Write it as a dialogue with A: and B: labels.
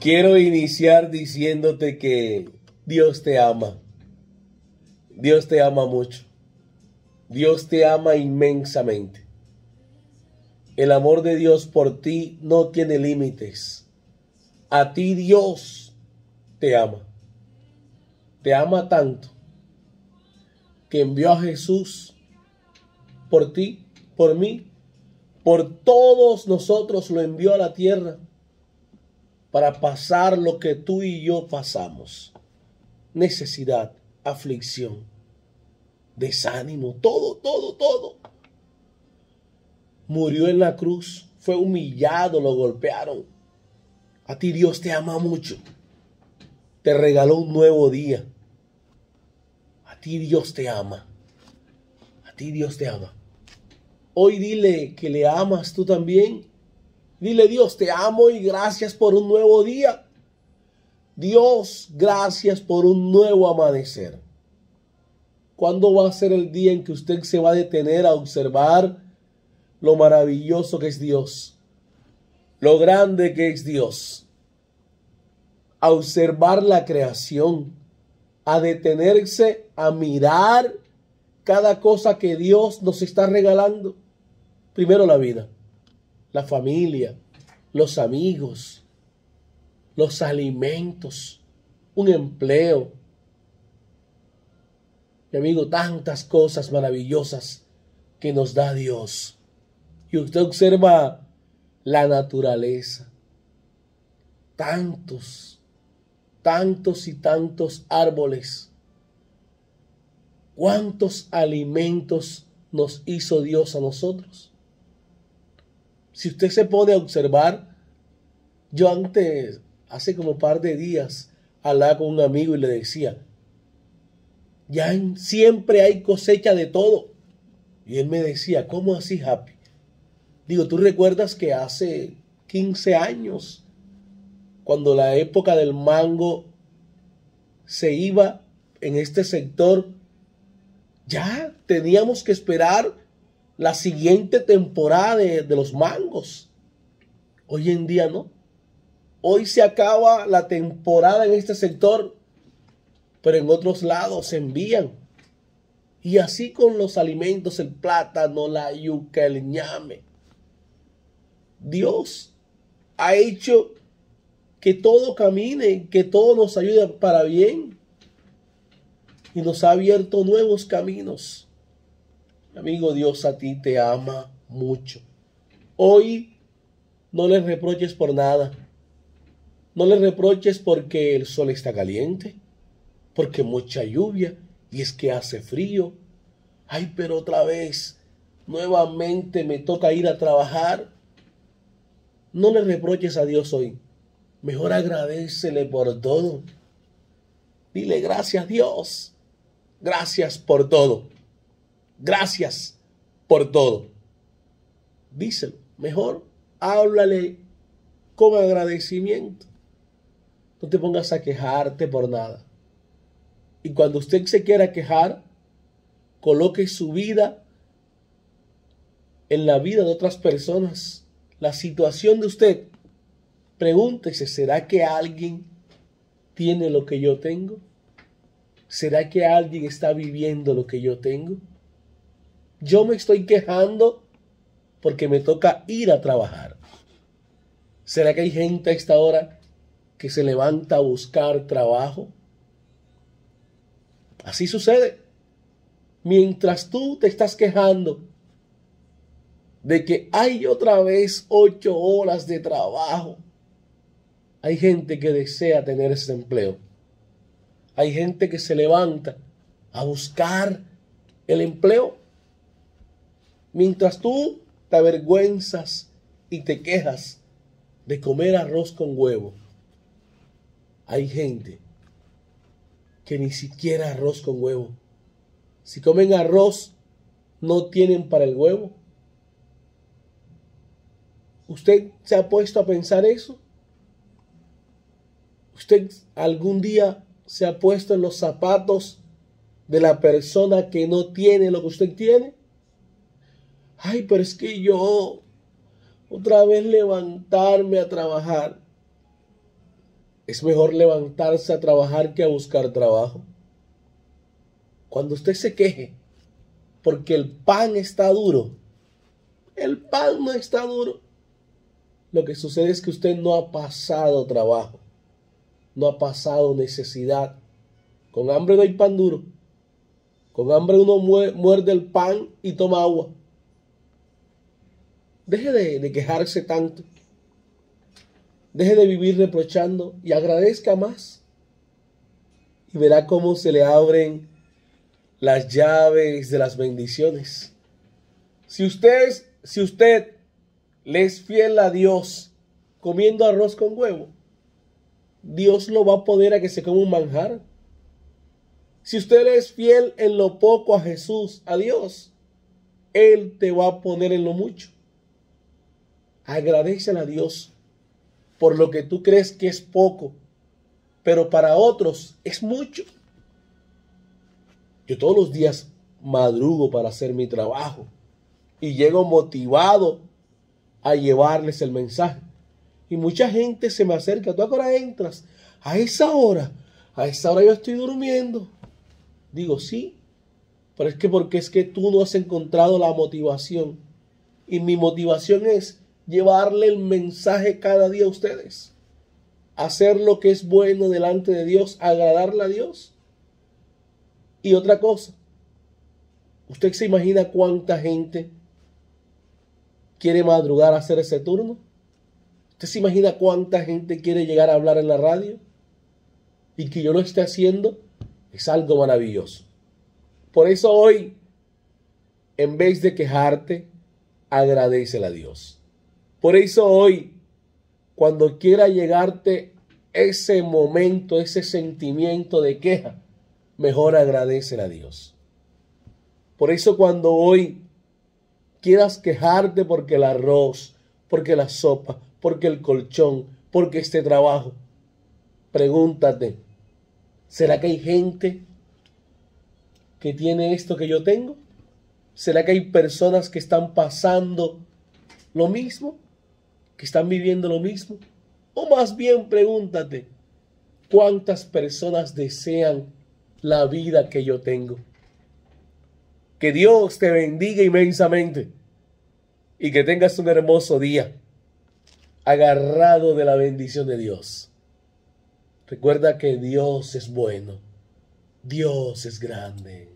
A: Quiero iniciar diciéndote que Dios te ama. Dios te ama mucho. Dios te ama inmensamente. El amor de Dios por ti no tiene límites. A ti Dios te ama. Te ama tanto que envió a Jesús por ti, por mí, por todos nosotros lo envió a la tierra para pasar lo que tú y yo pasamos. Necesidad, aflicción, desánimo, todo, todo, todo. Murió en la cruz, fue humillado, lo golpearon. A ti Dios te ama mucho. Te regaló un nuevo día. A ti Dios te ama. A ti Dios te ama. Hoy dile que le amas tú también Dile Dios, te amo y gracias por un nuevo día. Dios, gracias por un nuevo amanecer. ¿Cuándo va a ser el día en que usted se va a detener a observar lo maravilloso que es Dios? Lo grande que es Dios. A observar la creación. A detenerse a mirar cada cosa que Dios nos está regalando. Primero la vida la familia, los amigos, los alimentos, un empleo. Mi amigo, tantas cosas maravillosas que nos da Dios. Y usted observa la naturaleza. Tantos, tantos y tantos árboles. ¿Cuántos alimentos nos hizo Dios a nosotros? Si usted se pone a observar, yo antes, hace como un par de días, hablaba con un amigo y le decía, ya siempre hay cosecha de todo. Y él me decía, ¿cómo así, Happy? Digo, ¿tú recuerdas que hace 15 años, cuando la época del mango se iba en este sector, ya teníamos que esperar la siguiente temporada de, los mangos. Hoy en día no. Hoy se acaba la temporada en este sector, pero en otros lados se envían. Y así con los alimentos, el plátano, la yuca, el ñame. Dios ha hecho que todo camine, que todo nos ayude para bien. Y nos ha abierto nuevos caminos. Amigo, Dios a ti te ama mucho. Hoy no le reproches por nada. No le reproches porque el sol está caliente, porque mucha lluvia y es que hace frío. Ay, pero otra vez, nuevamente me toca ir a trabajar. No le reproches a Dios hoy. Mejor agradecele por todo. Dile gracias Dios. Gracias por todo. Gracias por todo. Díselo. Mejor háblale con agradecimiento. No te pongas a quejarte por nada. Y cuando usted se quiera quejar, coloque su vida en la vida de otras personas. La situación de usted. Pregúntese, ¿será que alguien tiene lo que yo tengo? ¿Será que alguien está viviendo lo que yo tengo? Yo me estoy quejando porque me toca ir a trabajar. ¿Será que hay gente a esta hora que se levanta a buscar trabajo? Así sucede. Mientras tú te estás quejando de que hay otra vez ocho horas de trabajo, hay gente que desea tener ese empleo. Hay gente que se levanta a buscar el empleo Mientras tú te avergüenzas y te quejas de comer arroz con huevo, hay gente que ni siquiera arroz con huevo. Si comen arroz, no tienen para el huevo. ¿Usted se ha puesto a pensar eso? ¿Usted algún día se ha puesto en los zapatos de la persona que no tiene lo que usted tiene? Ay, pero es que yo otra vez levantarme a trabajar. Es mejor levantarse a trabajar que a buscar trabajo. Cuando usted se queje porque el pan está duro, el pan no está duro. Lo que sucede es que usted no ha pasado trabajo, no ha pasado necesidad. Con hambre no hay pan duro. Con hambre uno muerde el pan y toma agua. Deje de, quejarse tanto. Deje de vivir reprochando y agradezca más. Y verá cómo se le abren las llaves de las bendiciones. Si usted, si usted le es fiel a Dios comiendo arroz con huevo, Dios lo va a poner a que se coma un manjar. Si usted es fiel en lo poco a Jesús, a Dios, Él te va a poner en lo mucho. Agradecele a Dios por lo que tú crees que es poco, pero para otros es mucho. Yo todos los días madrugo para hacer mi trabajo y llego motivado a llevarles el mensaje. Y mucha gente se me acerca, ¿tú a qué hora entras? A esa hora, a esa hora yo estoy durmiendo. Digo, sí, pero es que porque es que tú no has encontrado la motivación. Y mi motivación es llevarle el mensaje cada día a ustedes. Hacer lo que es bueno delante de Dios, agradarle a Dios. Y otra cosa, ¿usted se imagina cuánta gente quiere madrugar a hacer ese turno? ¿Usted se imagina cuánta gente quiere llegar a hablar en la radio? Y que yo lo esté haciendo es algo maravilloso. Por eso hoy, en vez de quejarte, agradecele a Dios. Por eso hoy, cuando quiera llegarte ese momento, ese sentimiento de queja, mejor agradecer a Dios. Por eso cuando hoy quieras quejarte porque el arroz, porque la sopa, porque el colchón, porque este trabajo, pregúntate, ¿será que hay gente que tiene esto que yo tengo? ¿Será que hay personas que están pasando lo mismo? ¿Que están viviendo lo mismo? O más bien pregúntate, ¿cuántas personas desean la vida que yo tengo. Que Dios te bendiga inmensamente y que tengas un hermoso día agarrado de la bendición de Dios. Recuerda que Dios es bueno, Dios es grande.